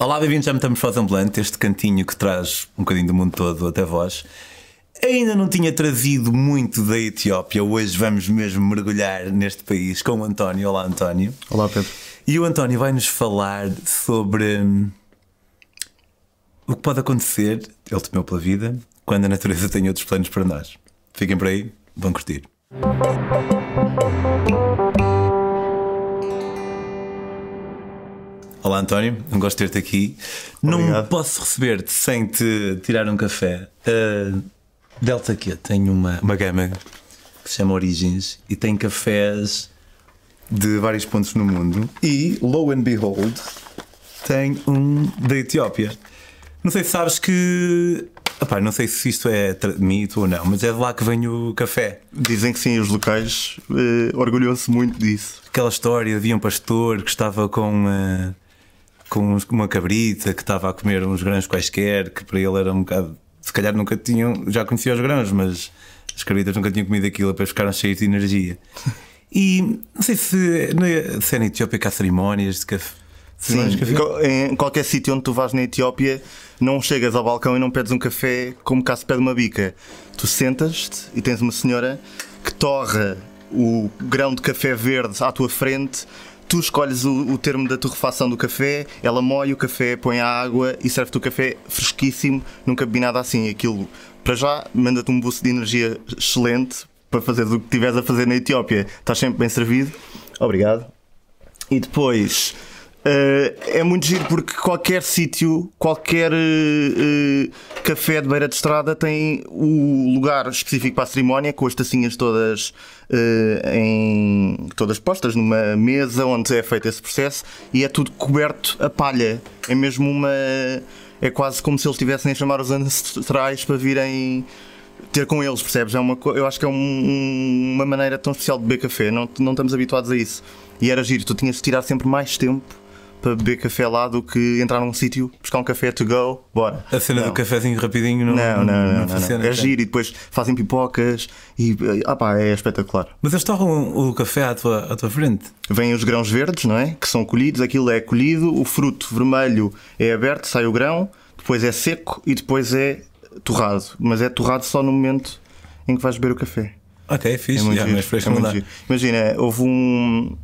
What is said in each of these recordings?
Olá, bem-vindos já me estamos para o Zamblante, este cantinho que traz um bocadinho do mundo todo até vós. Ainda não tinha trazido muito da Etiópia, hoje vamos mesmo mergulhar neste país com o António. Olá, António. Olá, Pedro. E o António vai nos falar sobre hum, o que pode acontecer, ele temeu pela vida, quando a natureza tem outros planos para nós. Fiquem por aí, vão curtir. Olá António, não gosto de ter-te aqui. Não Obrigado. posso receber-te sem te tirar um café. Uh, Delta Q tem uma, uma gama que se chama Origins e tem cafés de vários pontos no mundo. E, low and behold, tem um da Etiópia. Não sei se sabes que. Epá, não sei se isto é mito ou não, mas é de lá que vem o café. Dizem que sim, os locais eh, orgulham-se muito disso. Aquela história havia um pastor que estava com, eh, com uma cabrita que estava a comer uns grãos quaisquer, que para ele era um bocado. Se calhar nunca tinham. Já conhecia os grãos, mas as cabritas nunca tinham comido aquilo, depois ficaram cheios de energia. E não sei se, na- se é na Etiópia que há cerimónias de café. Co- Em qualquer sítio onde tu vais na Etiópia, não chegas ao balcão e não pedes um café como cá se pede uma bica. Tu sentas-te e tens uma senhora que torra o grão de café verde à tua frente. Tu escolhes o, o termo da torrefação do café, ela moe o café, põe a água e serve-te o café fresquíssimo. Nunca bebi nada assim. Aquilo, para já, manda-te um boost de energia excelente para fazeres o que estiveres a fazer na Etiópia. Estás sempre bem servido. Obrigado. E depois é muito giro porque qualquer sítio, qualquer eh, eh, café de beira de estrada tem o lugar específico para a cerimónia, com as tacinhas todas eh, em todas postas numa mesa onde é feito esse processo e é tudo coberto a palha. É mesmo uma. É quase como se eles estivessem a chamar os ancestrais para virem ter com eles, percebes? É uma, eu acho que é um- uma maneira tão especial de beber café, não, não estamos habituados a isso. E era giro, tu tinhas de tirar sempre mais tempo para beber café lá do que entrar num sítio, buscar um café to go, bora. A cena Não. do cafezinho rapidinho não, Não, não, não, não, não. funciona. É então. giro e depois fazem pipocas e ah pá, é espetacular. Mas eles torram o café à tua, à tua frente. Vêm os grãos verdes, não é? Que são colhidos, aquilo é colhido, o fruto vermelho é aberto, sai o grão, depois é seco e depois é torrado. Mas é torrado só no momento em que vais beber o café. Ok, fixe. É muito já, giro, mas é muito giro. Imagina, houve um,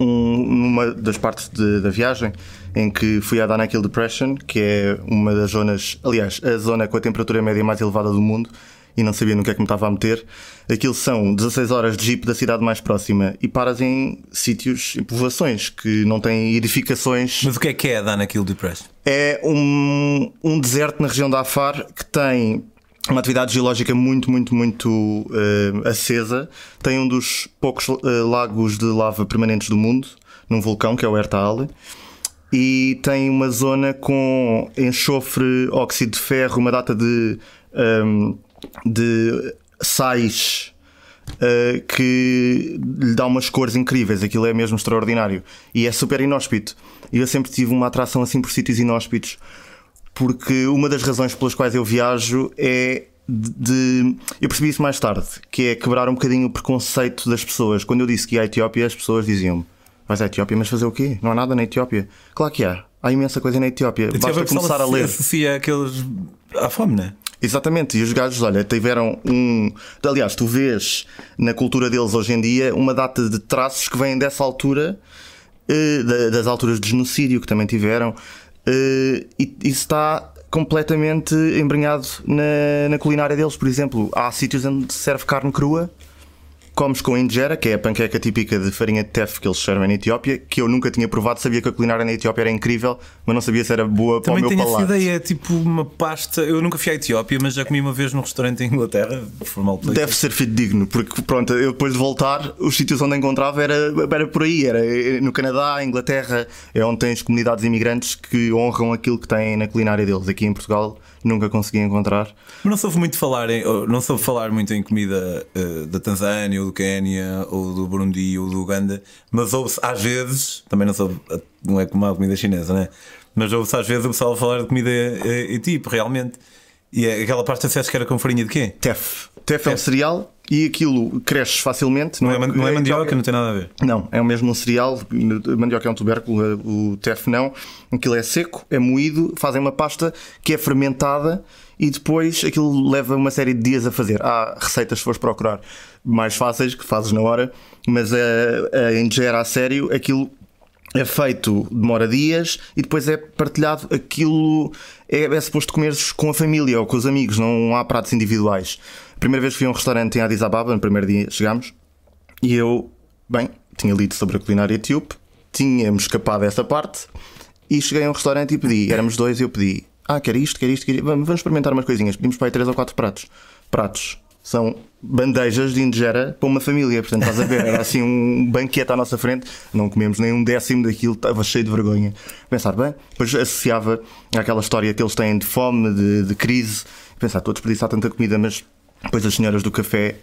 um- numa das partes de- da viagem em que fui a Danakil Depression, que é uma das zonas, aliás, a zona com a temperatura média mais elevada do mundo, e não sabia no que é que me estava a meter. Aquilo são 16 horas de jeep da cidade mais próxima e paras em sítios, em povoações que não têm edificações. Mas o que é que é dar naquilo depress? É um, um deserto na região da Afar que tem uma atividade geológica muito, muito, muito eh, acesa. Tem um dos poucos eh, lagos de lava permanentes do mundo, num vulcão que é o Ertaale. E tem uma zona com enxofre, óxido de ferro, uma data de, ehm, de sais uh, que lhe dá umas cores incríveis, aquilo é mesmo extraordinário e é super inóspito. E eu sempre tive uma atração assim por sítios inóspitos, porque uma das razões pelas quais eu viajo é de, de- Eu percebi isso mais tarde, que é quebrar um bocadinho o preconceito das pessoas. Quando eu disse que ia à Etiópia, as pessoas diziam-me: Vais à Etiópia, mas fazer o quê? Não há nada na Etiópia. Claro que há. Há imensa coisa na Etiópia. Basta começar a ler. Associa aqueles à fome, não é? Exatamente, e os gajos, olha, tiveram um. Aliás, tu vês na cultura deles hoje em dia uma data de traços que vêm dessa altura, eh, da- das alturas de genocídio que também tiveram, eh, e está completamente embrenhado na, na culinária deles. Por exemplo, há sítios onde se serve carne crua. Comes com injera, que é a panqueca típica de farinha de teff que eles servem na Etiópia, que eu nunca tinha provado, sabia que a culinária na Etiópia era incrível, mas não sabia se era boa Também para o tenho meu essa palato. ideia, é tipo uma pasta. Eu nunca fui à Etiópia, mas já comi uma vez num restaurante em Inglaterra, formal place. Deve ser fidedigno, porque pronto, eu depois de voltar, os sítios onde encontrava era, era por aí, era no Canadá, Inglaterra, é onde tens comunidades imigrantes que honram aquilo que têm na culinária deles. Aqui em Portugal nunca consegui encontrar. Mas não soube muito falar em, não soube falar muito em comida eh, da Tanzânia, ou do Quénia, ou do Burundi, ou do Uganda, mas ouve-se às vezes, também não soube, eh, não é como a comida chinesa, né? Mas ouve-se às vezes o pessoal falar de comida eh, tipo, realmente. E é aquela pasta, acha que era com farinha de quê? Teff. Teff é um cereal e aquilo cresce facilmente. Não, é, não é mandioca, não tem nada a ver. Não, é o mesmo um cereal. Mandioca é um tubérculo, o tef não. Aquilo é seco, é moído, fazem uma pasta que é fermentada e depois aquilo leva uma série de dias a fazer. Há receitas, se fores procurar, mais fáceis, que fazes na hora, mas a, a ingera a sério, aquilo é feito, demora dias e depois é partilhado. Aquilo é, é suposto comer com a família ou com os amigos, não há pratos individuais. Primeira vez fui a um restaurante em Addis Ababa, no primeiro dia chegámos, e eu, bem, tinha lido sobre a culinária etíope, tínhamos escapado dessa parte e cheguei a um restaurante e pedi, éramos dois e eu pedi, ah, quer isto, quer isto, quer isto, vamos, vamos experimentar umas coisinhas. Pedimos para aí três ou quatro pratos. Pratos são bandejas de indigera para uma família. Portanto, estás a ver, era assim um banquete à nossa frente, não comemos nem um décimo daquilo, estava cheio de vergonha. Pensar, bem, depois associava àquela história que eles têm de fome, de, de crise, pensar, estou a desperdiçar tanta comida, mas depois as senhoras do café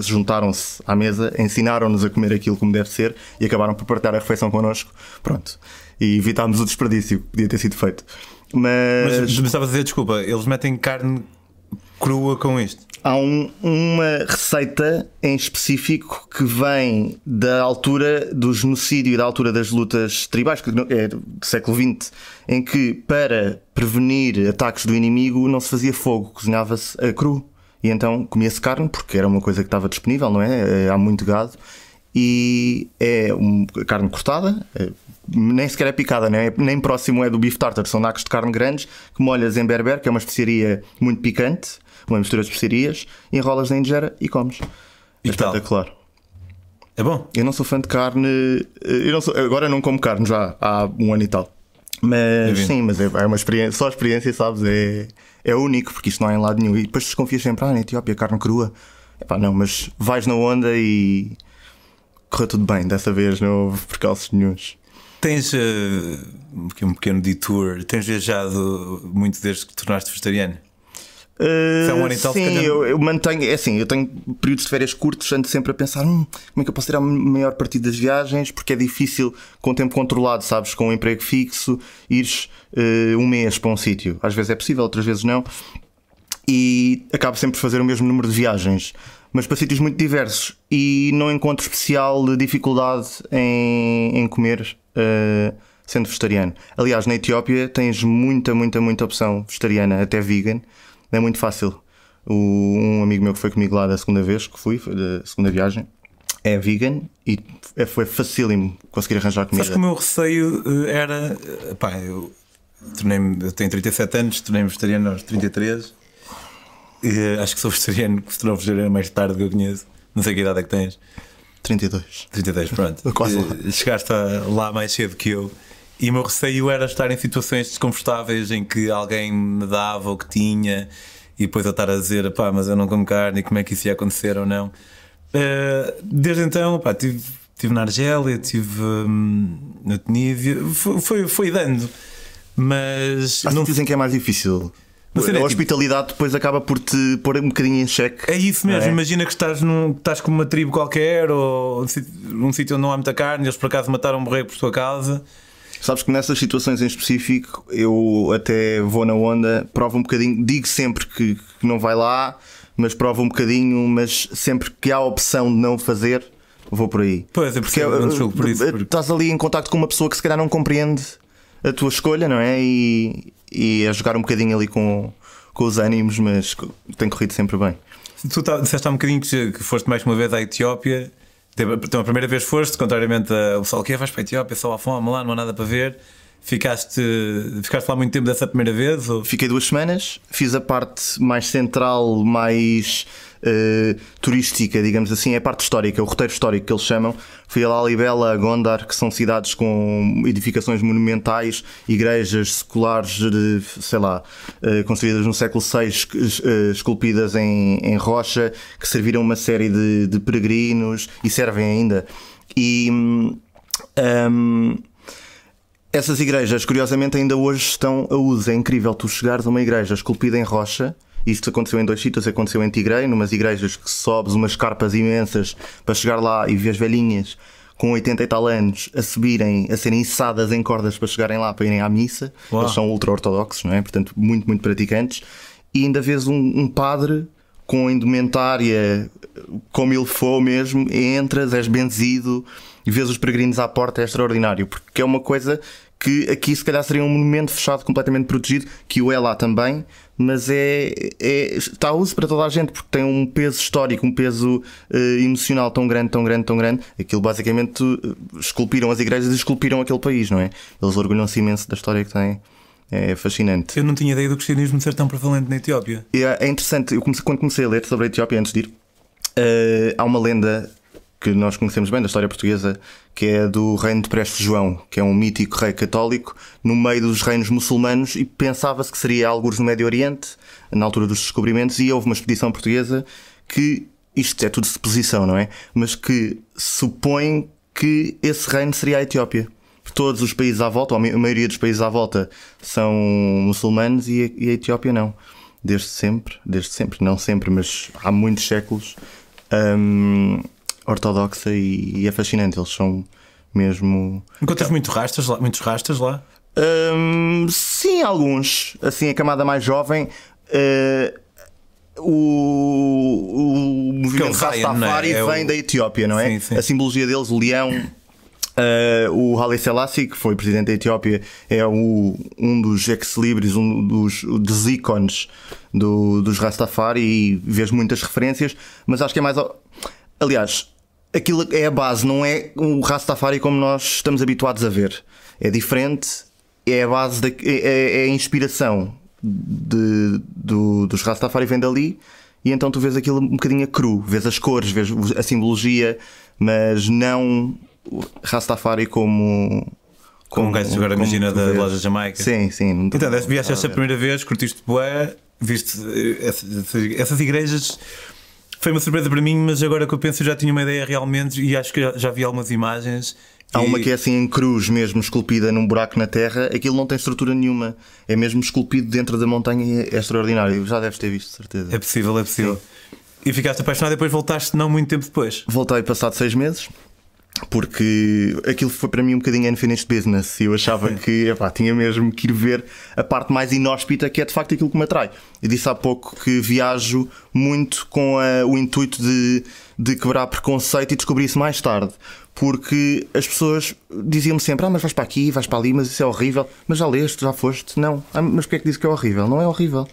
juntaram-se à mesa, ensinaram-nos a comer aquilo como deve ser e acabaram por partilhar a refeição connosco. Pronto. E evitámos o desperdício que podia ter sido feito. Mas. Mas me estava a dizer, desculpa, eles metem carne crua com isto? Há um, uma receita em específico que vem da altura do genocídio e da altura das lutas tribais, que é do século XX, em que para prevenir ataques do inimigo não se fazia fogo, cozinhava-se a cru. E então comia-se carne, porque era uma coisa que estava disponível, não é? Há muito gado. E é um, carne cortada, é, nem sequer é picada, nem, nem próximo é do beef tartar, são nacos de carne grandes que molhas em berber, que é uma especiaria muito picante, uma mistura de especiarias, enrolas na indigera e comes. E é espetacular. É bom? Eu não sou fã de carne, eu não sou- agora não como carne já há um ano e tal. Mas sim, mas é, é uma experiência, só a experiência, sabes? É, é único, porque isto não há em lado nenhum. E depois desconfias sempre, ah, na Etiópia, carne crua. Epá, não, mas vais na onda e correu tudo bem. Dessa vez não houve percalços nenhuns. Tens aqui um pequeno detour, tens viajado muito desde que te tornaste vegetariano? Uh, é um ano e tal, se sim, calhar- eu, eu mantenho, é assim, eu tenho períodos de férias curtos, ando sempre a pensar hum, como é que eu posso tirar o maior partido das viagens, porque é difícil com o tempo controlado, sabes, com um emprego fixo, ires uh, um mês para um sítio. Às vezes é possível, outras vezes não. E acabo sempre por fazer o mesmo número de viagens, mas para sítios muito diversos. E não encontro especial dificuldade em, em comer uh, sendo vegetariano. Aliás, na Etiópia tens muita, muita, muita opção vegetariana, até vegan. É muito fácil. O- um amigo meu que foi comigo lá da segunda vez que fui, da segunda viagem, é vegan e é- foi facílimo conseguir arranjar comida. Sabes que o meu receio eh, era. eh, Pá, eu tornei-me. Eu tenho 37 anos, tornei-me vegetariano aos 33. E, eh, acho que sou vegetariano, que se tornou vegetariano mais tarde que eu conheço. Não sei que idade é que tens. 32. 32, pronto. Quase lá. Chegaste lá mais cedo que eu. E o meu receio era estar em situações desconfortáveis em que alguém me dava o que tinha e depois eu estar a dizer, pá, mas eu não como carne e como é que isso ia acontecer ou não. Eh, desde então, pá, tive, tive na Argélia, estive hum, na Tunísia, foi, foi, foi dando. Mas Há não sítios em que é mais difícil. Mas a é hospitalidade depois acaba por te pôr um bocadinho em xeque. É isso mesmo, É. imagina que estás, num, estás com uma tribo qualquer ou um num sítio onde não há muita carne, eles por acaso mataram um borrego por tua casa. Sabes que nessas situações em específico eu até vou na onda, provo um bocadinho, digo sempre que, que não vai lá, mas provo um bocadinho, mas sempre que há a opção de não fazer, vou por aí. Pois, eu percebo, é, não julgo por isso, eh, porque- Estás ali em contacto com uma pessoa que se calhar não compreende a tua escolha, não é? E, e a jogar um bocadinho ali com, com os ânimos, mas tem corrido sempre bem. Tu tá, disseste há um bocadinho que, que foste mais uma vez à Etiópia. Então, a primeira vez foste, contrariamente ao pessoal que vais para a Etiópia, só há fome, lá não há nada para ver. Ficaste, ficaste lá muito tempo dessa primeira vez? Ou... Fiquei duas semanas, fiz a parte mais central, mais eh, turística, digamos assim, é a parte histórica, o roteiro histórico que eles chamam. Fui a Lalibela, a Gondar, que são cidades com edificações monumentais, igrejas seculares, de, sei lá, eh, construídas no século VI, es- eh, esculpidas em, em rocha, que serviram uma série de, de peregrinos e servem ainda. E. hum, hum, essas igrejas, curiosamente, ainda hoje estão a uso. É incrível tu chegares a uma igreja esculpida em rocha. Isto aconteceu em dois sítios. Aconteceu em Tigray, numas igrejas que sobes umas carpas imensas para chegar lá e ver as velhinhas com 80 e tal anos a subirem, a serem içadas em cordas para chegarem lá para irem à missa. Uau. Eles são ultra-ortodoxos, não é? Portanto, muito, muito praticantes. E ainda vês um, um padre com indumentária como ele for mesmo, entras, és benzido e vês os peregrinos à porta, é extraordinário, porque é uma coisa que aqui se calhar seria um monumento fechado, completamente protegido, que o é lá também, mas é, é, está a uso para toda a gente, porque tem um peso histórico, um peso uh, emocional tão grande, tão grande, tão grande. Aquilo basicamente uh, esculpiram as igrejas e esculpiram aquele país, não é? Eles orgulham-se imenso da história que têm. É fascinante. Eu não tinha ideia do cristianismo ser tão prevalente na Etiópia. É, é interessante, eu comecei, quando comecei a ler sobre a Etiópia antes de ir, uh, há uma lenda que nós conhecemos bem da história portuguesa, que é do reino de Prestes João, que é um mítico rei católico no meio dos reinos muçulmanos e pensava-se que seria alguns no Médio Oriente, na altura dos descobrimentos, e houve uma expedição portuguesa que, isto é tudo suposição, não é? Mas que supõe que esse reino seria a Etiópia. Todos os países à volta, ou a maioria dos países à volta, são muçulmanos e a, Etiópia não. Desde sempre, desde sempre, não sempre, mas há muitos séculos. Hum, ortodoxa e, e, é fascinante. Eles são mesmo. Encontras muito rastas lá, muitos rastas lá? Um, sim, alguns. Assim, a camada mais jovem. Uh, o, o movimento Rastafari é? é vem o... da Etiópia, não é? Sim, sim. A simbologia deles, o leão. Uh, o Haile Selassie, que foi presidente da Etiópia, é o, um dos ex-libris, um dos, dos ícones do, dos Rastafari e vês muitas referências, mas acho que é mais. Aliás, aquilo é a base, não é o Rastafari como nós estamos habituados a ver. É diferente, é a base, da, é, é a inspiração de, do, dos Rastafari vem dali e então tu vês aquilo um bocadinho a cru, vês as cores, vês a simbologia, mas não Rastafari como. Como um gajo agora imagina da vês. loja Jamaica. Sim, sim. Então, vieste essa primeira vez, curtiste boé, viste eh, essas, essas igrejas foi uma surpresa para mim, mas agora que eu penso eu já tinha uma ideia realmente e acho que já, já vi algumas imagens. Há uma que é assim em cruz, mesmo esculpida num buraco na terra, aquilo não tem estrutura nenhuma, é mesmo esculpido dentro da montanha e é extraordinário. Já deves ter visto, certeza. É possível, é possível. Sim. E ficaste apaixonado e depois voltaste não muito tempo depois? Voltei passado seis meses porque aquilo foi para mim um bocadinho unfinished business e eu achava que epá, tinha mesmo que ir ver a parte mais inóspita que é de facto aquilo que me atrai. Eu disse há pouco que viajo muito com a, o intuito de, de quebrar preconceito e descobrir isso mais tarde. Porque as pessoas diziam-me sempre: Ah, mas vais para aqui, vais para ali, mas isso é horrível. Mas já leste, já foste? Não. Ah, mas porquê é que diz que é horrível? Não é horrível.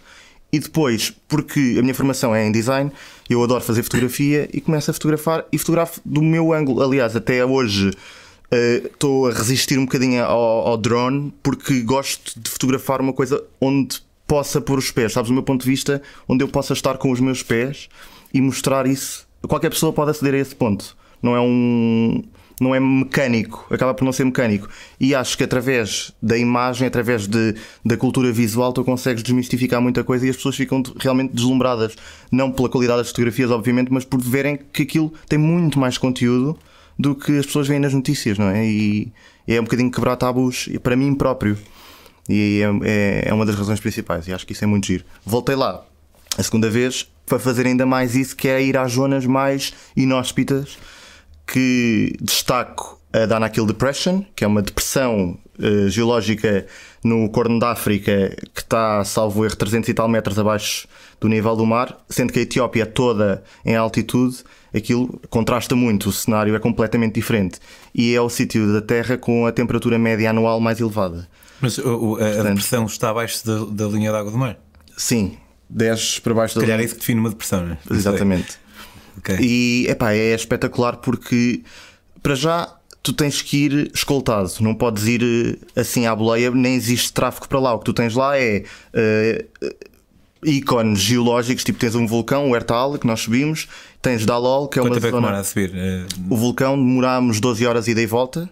E depois, porque a minha formação é em design, eu adoro fazer fotografia e começo a fotografar e fotografo do meu ângulo. Aliás, até hoje uh, estou a resistir um bocadinho ao, ao, drone porque gosto de fotografar uma coisa onde possa pôr os pés, sabes? Do meu ponto de vista, onde eu possa estar com os meus pés e mostrar isso. Qualquer pessoa pode aceder a esse ponto. Não é um não é mecânico, acaba por não ser mecânico. E acho que através da imagem, através de, da cultura visual, tu consegues desmistificar muita coisa e as pessoas ficam realmente deslumbradas. Não pela qualidade das fotografias, obviamente, mas por verem que aquilo tem muito mais conteúdo do que as pessoas veem nas notícias, não é? E, é um bocadinho quebrar tabus para mim próprio. E é, é, é uma das razões principais. E acho que isso é muito giro. Voltei lá a segunda vez para fazer ainda mais isso, que é ir às zonas mais inóspitas que destaco a Danakil Depression, que é uma depressão uh, geológica no Corno da África que está, salvo erro, 300 e tal metros abaixo do nível do mar, sendo que a Etiópia é toda em altitude, aquilo contrasta muito, o cenário é completamente diferente. E é o sítio da Terra com a temperatura média anual mais elevada. Mas o, a, Portanto, a, depressão está abaixo da, da linha d'água do mar? Sim, 10 para baixo da linha. Calhar é isso que define uma depressão, não é? Exatamente. Okay. E epá, é espetacular porque, para já, tu tens que ir escoltado, não podes ir eh, assim à boleia, nem existe tráfego para lá. O que tu tens lá é uh, ícones geológicos, tipo tens um vulcão, o Ertal, que nós subimos, tens Dalol, que é Quanto uma tempo zona. É a subir? O vulcão demorámos 12 horas ida e volta.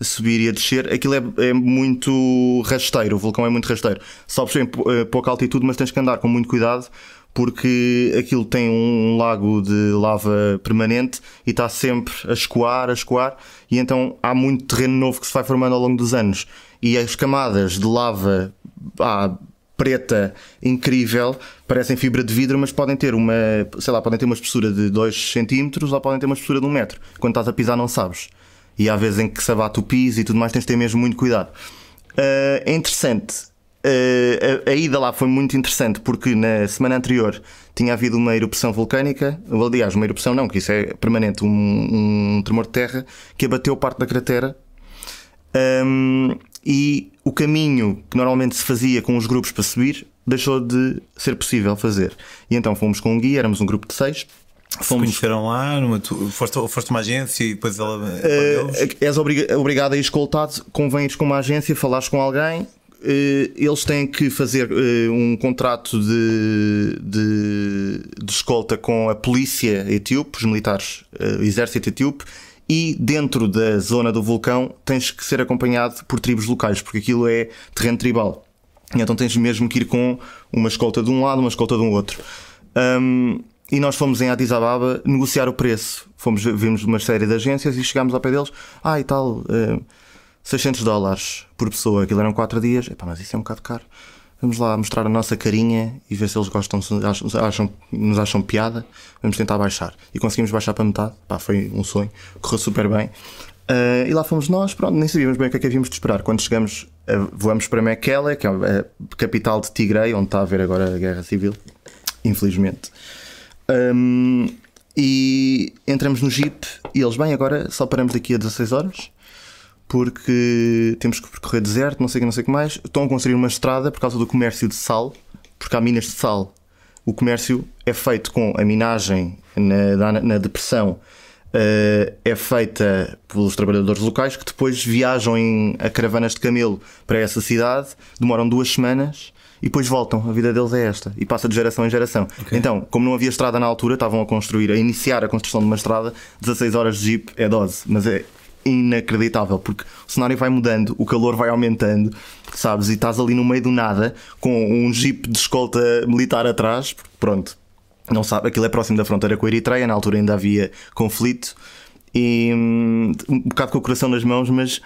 A subir e a descer, aquilo é, é muito rasteiro. O vulcão é muito rasteiro. Sobes em pouca altitude, mas tens que andar com muito cuidado porque aquilo tem um lago de lava permanente e está sempre a escoar, a escoar, e então há muito terreno novo que se vai formando ao longo dos anos. E as camadas de lava ah, preta incrível parecem fibra de vidro, mas podem ter uma, sei lá, podem ter uma espessura de 2 cm ou podem ter uma espessura de 1 um metro. Quando estás a pisar, não sabes. E há vezes em que se abate o piso e tudo mais, tens de ter mesmo muito cuidado. Uh, é interessante Uh, a, a, ida lá foi muito interessante porque na semana anterior tinha havido uma erupção vulcânica, aliás, uma erupção não, que isso é permanente, um, um tremor de terra que abateu parte da cratera. Um, e o caminho que normalmente se fazia com os grupos para subir deixou de ser possível fazer. E então fomos com um guia, éramos um grupo de seis. Fomos... conheceram lá, numa, foste, foste uma agência e depois ela. Uh, és obrigado a ir escoltado, convém ir com uma agência, falares com alguém, eh, eles têm que fazer eh, um contrato de, de, de, escolta com a polícia etíope, os militares, eh, o exército etíope, e dentro da zona do vulcão tens que ser acompanhado por tribos locais, porque aquilo é terreno tribal. Então tens mesmo que ir com uma escolta de um lado, uma escolta de um outro. Um, e nós fomos em Addis Ababa negociar o preço. Fomos, vimos uma série de agências e chegámos ao pé deles. Ah, e tal. Uh, 600 dólares por pessoa, aquilo eram 4 dias, Epá, mas isso é um bocado caro. Vamos lá mostrar a nossa carinha e ver se eles gostam, acham, nos acham piada. Vamos tentar baixar. E conseguimos baixar para metade. Pá, foi um sonho. Correu super bem. Uh, e lá fomos nós, pronto, nem sabíamos bem o que é que havíamos de esperar. Quando chegamos, uh, voamos para Mekele, que é a capital de Tigray, onde está a haver agora a guerra civil, infelizmente. Um, e entramos no Jeep e eles, bem, agora só paramos daqui a 16 horas porque temos que percorrer deserto, não sei o que, não sei o que mais. Estão a construir uma estrada por causa do comércio de sal, porque há minas de sal. O comércio é feito com a minagem na, na, na depressão, uh, é feita pelos trabalhadores locais que depois viajam em a caravanas de camelo para essa cidade, demoram duas semanas e depois voltam. A vida deles é esta e passa de geração em geração. Okay. Então, como não havia estrada na altura, estavam a construir, a iniciar a construção de uma estrada, 16 horas de jeep é dose, mas é inacreditável, porque o cenário vai mudando, o calor vai aumentando, sabes? E estás ali no meio do nada com um jeep de escolta militar atrás, pronto, não sabe, aquilo é próximo da fronteira com a Eritreia, na altura ainda havia conflito, e hum, um bocado com o coração nas mãos, mas,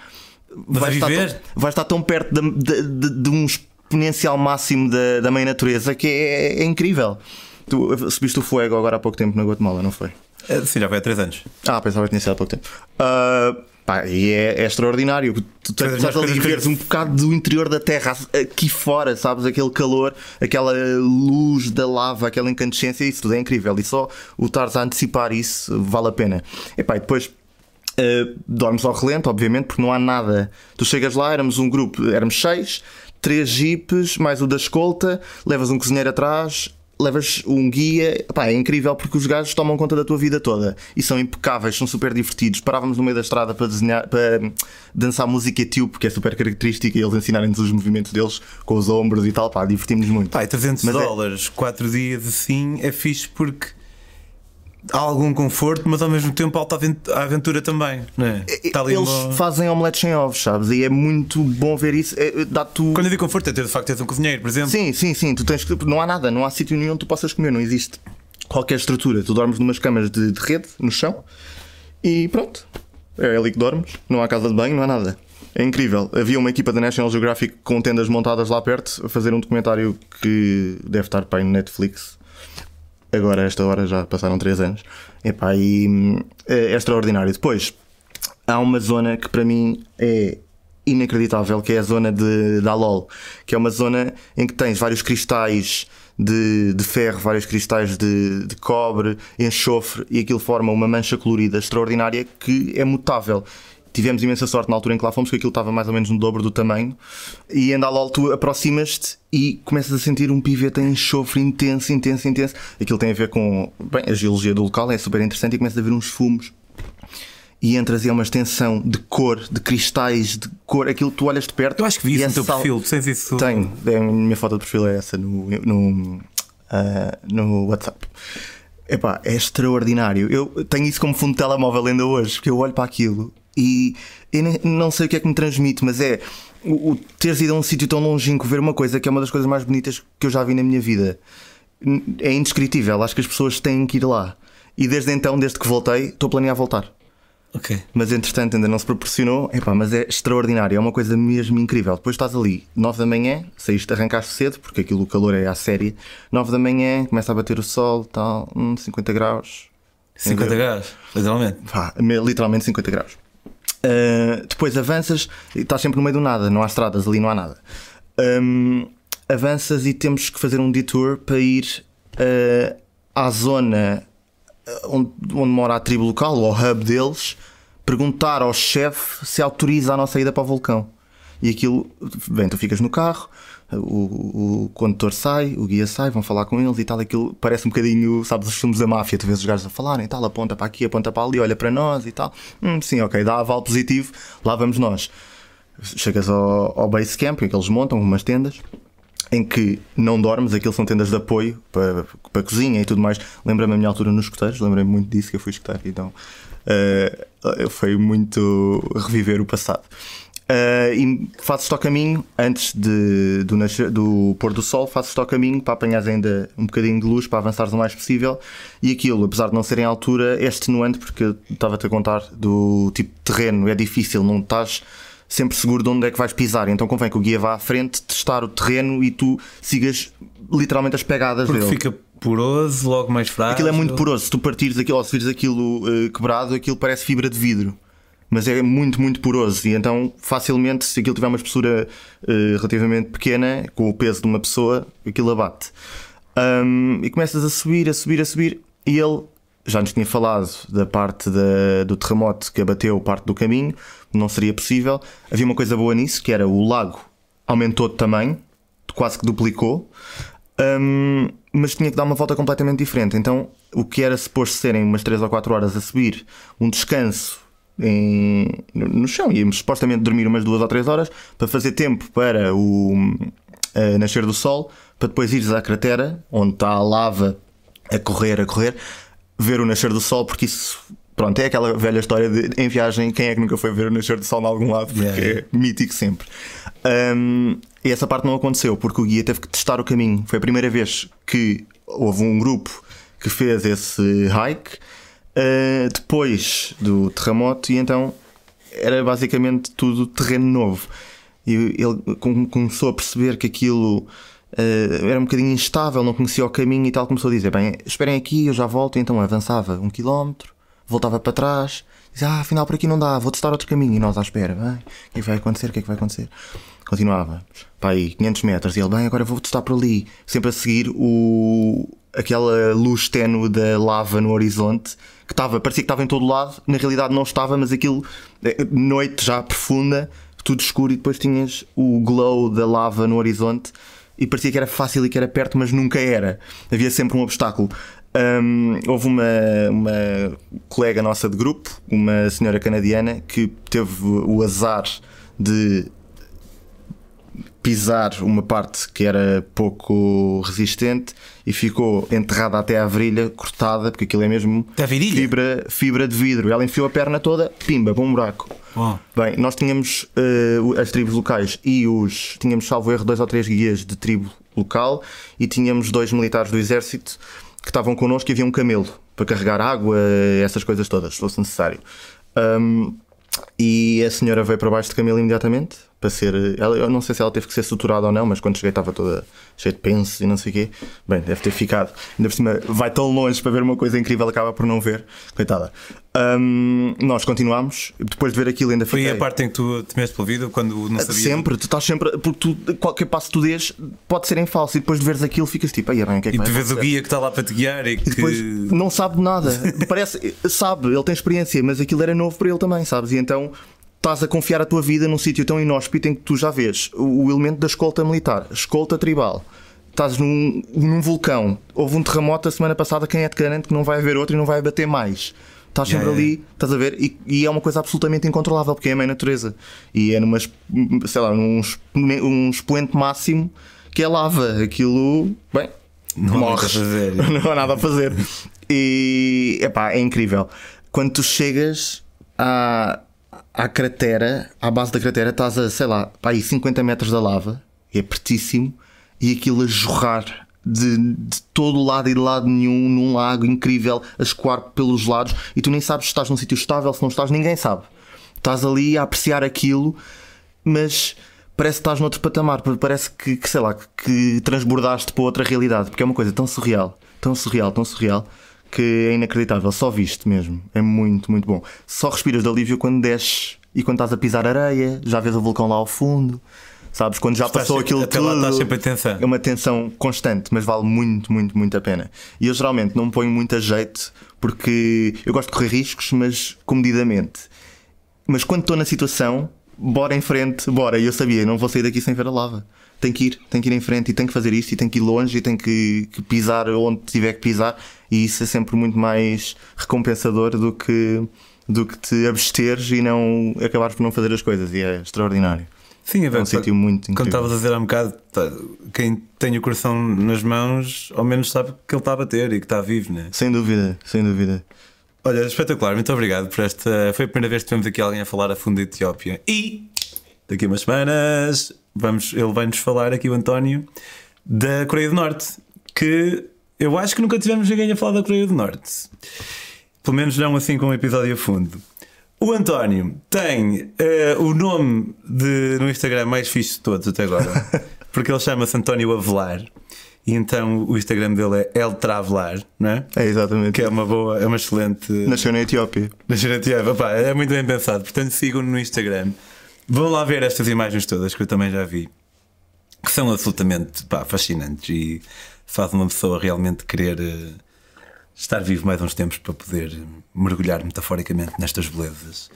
mas vai, estar tão, vai estar tão perto de, de, de, de um exponencial máximo da, da mãe natureza que é, é, incrível. Tu subiste o fogo agora há pouco tempo na Guatemala, não foi? É, sim, já foi há 3 anos. Ah, pensava que tinha sido há pouco tempo. Uh, pá, e é, é extraordinário. Tu estás ali veres um bocado do interior da Terra aqui fora, sabes? Aquele calor, aquela luz da lava, aquela incandescência, isso tudo é incrível. E só o estares a antecipar isso vale a pena. E pá, e depois. Uh, dormes ao relento, obviamente, porque não há nada. Tu chegas lá, éramos um grupo, éramos seis, três jipes, mais o da escolta, levas um cozinheiro atrás, levas um guia, pá, é incrível porque os gajos tomam conta da tua vida toda e são impecáveis, são super divertidos. Parávamos no meio da estrada para desenhar, para dançar música etíope, que é super característica, e eles ensinarem-nos os movimentos deles com os ombros e tal, pá, divertimos muito. Pá, 300 Mas é dólares, 4 é... dias assim, é fixe porque há algum conforto, mas ao mesmo tempo alta aventura também, não é? Eles uma... fazem omeletes sem ovos, sabes? E é muito bom ver isso. É, dá -tu... Quando eu digo conforto, é ter de facto teres um cozinheiro, por exemplo. Sim, sim, sim. Tu tens que... Não há nada, não há sítio nenhum onde tu possas comer, não existe qualquer estrutura. Tu dormes numas camas de, de rede, no chão, e pronto. É ali que dormes, não há casa de banho, não há nada. É incrível. Havia uma equipa da National Geographic com tendas montadas lá perto a fazer um documentário que deve estar para aí no Netflix agora, a esta hora, já passaram 3 anos. Epá, e é, é extraordinário. Depois, há uma zona que para mim é inacreditável, que é a zona de, de Alol, que é uma zona em que tens vários cristais de, de ferro, vários cristais de, de cobre, enxofre, e aquilo forma uma mancha colorida extraordinária que é mutável tivemos imensa sorte na altura em que lá fomos, porque aquilo estava mais ou menos no dobro do tamanho. E ainda lá tu aproximas-te e começas a sentir um pivete em enxofre intenso, intenso, intenso. Aquilo tem a ver com bem, a geologia do local, é super interessante e começas a ver uns fumos. E entras e é uma extensão de cor, de cristais, de cor, aquilo tu olhas de perto. Eu acho que vi isso é no teu sal... perfil, tens isso. Tenho, é, a minha foto de perfil é essa no, no, uh, no WhatsApp. Epá, é extraordinário. Eu tenho isso como fundo de telemóvel ainda hoje, porque eu olho para aquilo e eu não sei o que é que me transmite, mas é o, o teres ido a um sítio tão longínquo ver uma coisa que é uma das coisas mais bonitas que eu já vi na minha vida. É indescritível, acho que as pessoas têm que ir lá. E desde então, desde que voltei, estou a planear voltar. Ok. Mas entretanto ainda não se proporcionou. Epá, mas é extraordinário, é uma coisa mesmo incrível. Depois estás ali, 9 da manhã, saíste, arrancaste cedo, porque aquilo o calor é à série. 9 da manhã, começa a bater o sol, tal, hum, 50 graus. 50 graus, literalmente. Pá, literalmente 50 graus. Uh, depois avanças e estás sempre no meio do nada, não há estradas ali, não há nada. Um, avanças e temos que fazer um detour para ir uh, à zona onde, onde mora a tribo local, ou ao hub deles, perguntar ao chefe se autoriza a nossa ida para o vulcão. E aquilo, bem, tu ficas no carro, o, o condutor sai, o guia sai, vão falar com eles e tal. Aquilo parece um bocadinho, sabes, os filmes da máfia, tu vês os gajos a falarem e tal, aponta para aqui, aponta para ali, olha para nós e tal. Hum, sim, ok, dá aval positivo, lá vamos nós. Chegas ao, ao base camp, em que eles montam umas tendas em que não dormes, aquilo são tendas de apoio para, para a cozinha e tudo mais. Lembra-me a minha altura nos escuteiros, lembrei-me muito disso que eu fui escutar, então uh, foi muito reviver o passado. Uh, e fazes-te ao caminho antes de, do, nascer, do pôr do sol, fazes-te ao caminho para apanhar ainda um bocadinho de luz para avançares o mais possível. E aquilo, apesar de não ser em altura, é extenuante porque eu estava-te a contar do tipo de terreno, é difícil, não estás sempre seguro de onde é que vais pisar. Então convém que o guia vá à frente, testar o terreno e tu sigas literalmente as pegadas Porque dele. fica poroso, logo mais fraco. Aquilo é muito poroso. Se tu partires aquilo ou se vires aquilo uh, quebrado, aquilo parece fibra de vidro. Mas é muito, muito poroso. E então, facilmente, se aquilo tiver uma espessura uh, relativamente pequena, com o peso de uma pessoa, aquilo abate. Um, e começas a subir, a subir, a subir. E ele já nos tinha falado da parte da, do terremoto que abateu parte do caminho, não seria possível. Havia uma coisa boa nisso, que era o lago aumentou de tamanho, quase que duplicou, um, mas tinha que dar uma volta completamente diferente. Então, o que era suposto serem umas 3 ou 4 horas a subir, um descanso em, no chão, íamos supostamente dormir umas 2 ou 3 horas para fazer tempo para o nascer do sol, para depois ires à cratera, onde está a lava a correr, a correr, ver o nascer do sol, porque isso Pronto, é aquela velha história de em viagem, quem é que nunca foi ver o nascer do sol em algum lado? Porque yeah. é mítico sempre. Um, e essa parte não aconteceu porque o guia teve que testar o caminho. Foi a primeira vez que houve um grupo que fez esse hike uh, depois do terremoto, e então era basicamente tudo terreno novo. E ele começou a perceber que aquilo uh, era um bocadinho instável, não conhecia o caminho e tal. Começou a dizer: Bem, esperem aqui, eu já volto. E então avançava um quilómetro voltava para trás, dizia, ah, afinal por aqui não dá, vou testar outro caminho. E nós à espera, bem, o que é que vai acontecer? O que é que vai acontecer? Continuava, para aí, 500 metros, e ele, bem, agora vou testar por ali, sempre a seguir o, aquela luz tenue da lava no horizonte, que estava, parecia que estava em todo lado, na realidade não estava, mas aquilo, eh, noite já profunda, tudo escuro, e depois tinhas o glow da lava no horizonte. E parecia que era fácil e que era perto, mas nunca era. Havia sempre um obstáculo. Um, houve uma, uma colega nossa de grupo, uma senhora canadiana, que teve o azar de pisar uma parte que era pouco resistente e ficou enterrada até à virilha, cortada, porque aquilo é mesmo fibra, fibra de vidro. Ela enfiou a perna toda, pimba, para um buraco. Oh. Bem, nós tínhamos uh, as tribos locais e os. Tínhamos, salvo erro, dois ou três guias de tribo local e tínhamos dois militares do exército que estavam connosco e havia um camelo para carregar água, essas coisas todas, se fosse necessário. Um, e a senhora veio para baixo de camelo imediatamente para ser. Ela, eu não sei se ela teve que ser suturada ou não, mas quando cheguei estava toda cheia de pensos e não sei o quê. Bem, deve ter ficado. Ainda por cima, vai tão longe para ver uma coisa incrível, acaba por não ver. Coitada. Um, nós continuámos, depois de ver aquilo, ainda Foi a parte em que tu temeste pela vida quando não sabias? Sempre, tu estás sempre. Porque tu, qualquer passo que tu dês pode ser em falso e depois de veres aquilo ficas tipo, aí bem, o que é que E tu vês o guia que está lá para te guiar e, que. E depois não sabe nada. Parece, sabe, ele tem experiência, mas aquilo era novo para ele também, sabes? E então estás a confiar a tua vida num sítio tão inóspito em que tu já vês o, o elemento da escolta militar, escolta tribal. Estás num, num vulcão, houve um terremoto a semana passada, quem é de garante que não vai haver outro e não vai bater mais? Estás sempre yeah, ali, estás a ver? E, e, é uma coisa absolutamente incontrolável, porque é a mãe natureza. E é numa, sei lá, num um expoente máximo que é lava. Aquilo, bem, não morres. Há fazer. não há nada a fazer. E, epá, é incrível. Quando tu chegas à, à cratera, à base da cratera, estás a, sei lá, para aí 50 metros da lava, é pertíssimo, e aquilo a jorrar de, de todo lado e de lado nenhum, num lago incrível, a escoar pelos lados, e tu nem sabes se estás num sítio estável, se não estás, ninguém sabe. Estás ali a apreciar aquilo, mas parece que estás noutro patamar, parece que, que sei lá, que transbordaste para outra realidade, porque é uma coisa tão surreal, tão surreal, tão surreal que é inacreditável, só viste mesmo. É muito, muito bom. Só respiras de alívio quando desces e quando estás a pisar areia, já vês o vulcão lá ao fundo. Sabes? Quando já Estás passou sempre- aquilo até tudo. lá estás sempre em tensão. É uma tensão constante, mas vale muito, muito, muito a pena. E eu geralmente não me ponho muito a jeito porque eu gosto de correr riscos, mas comedidamente. Mas quando estou na situação, bora em frente, bora. E eu sabia, não vou sair daqui sem ver a lava. Tenho que ir, tenho que ir em frente e tenho que fazer isto e tenho que ir longe e tenho que, que pisar onde tiver que pisar. E isso é sempre muito mais recompensador do que, do que te absteres e não acabares por não fazer as coisas. E é extraordinário. Sim, é É um sítio muito Quando incrível. estavas a dizer há um bocado, quem tem o coração nas mãos, ao menos sabe que ele está a bater e que está vivo, né? Sem dúvida, sem dúvida. Olha, espetacular, muito obrigado por esta. Foi a primeira vez que tivemos aqui alguém a falar a fundo da Etiópia. E daqui a umas semanas vamos, ele vai-nos falar aqui, o António, da Coreia do Norte. Que eu acho que nunca tivemos ninguém a falar da Coreia do Norte. Pelo menos não assim com um episódio a fundo. O António tem eh, o nome de, no Instagram mais fixe de todos até agora. porque ele chama-se António Avelar. E então o Instagram dele é El Travelar, não é? É exatamente. Que é uma boa, é uma excelente. Nasceu na Etiópia. Nascer na Tiago. Pá, é muito bem pensado. Portanto, sigam-no no Instagram. Vão lá ver estas imagens todas que eu também já vi, que são absolutamente pá, fascinantes e fazem uma pessoa realmente querer eh, estar vivo mais uns tempos para poder mergulhar metaforicamente nestas belezas.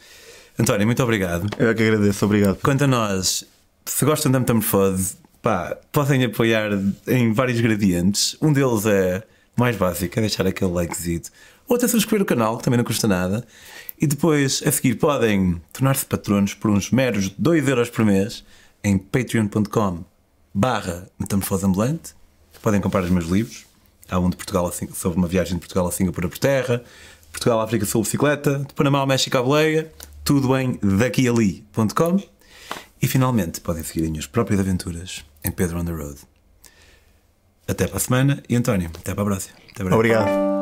António, muito obrigado. Eu é que agradeço, obrigado. Quanto a nós, se gostam da metamorfose, pá, podem apoiar em vários gradientes. Um deles é mais básico, é deixar aquele likezito. Outro é subscrever o canal, que também não custa nada. E depois, a seguir, podem tornar-se patronos por uns meros 2€ euros por mês em patreon.com barra metamorfose ambulante. Podem comprar os meus livros. Há um de Portugal a sobre uma viagem de Portugal a Singapura por terra, Portugal África Sul bicicleta, de Panamá ao México à boleia, tudo em daquiali.com. E finalmente podem seguir as minhas próprias aventuras em Pedro on the Road. Até para a semana e António, até para a próxima. Até breve. Obrigado.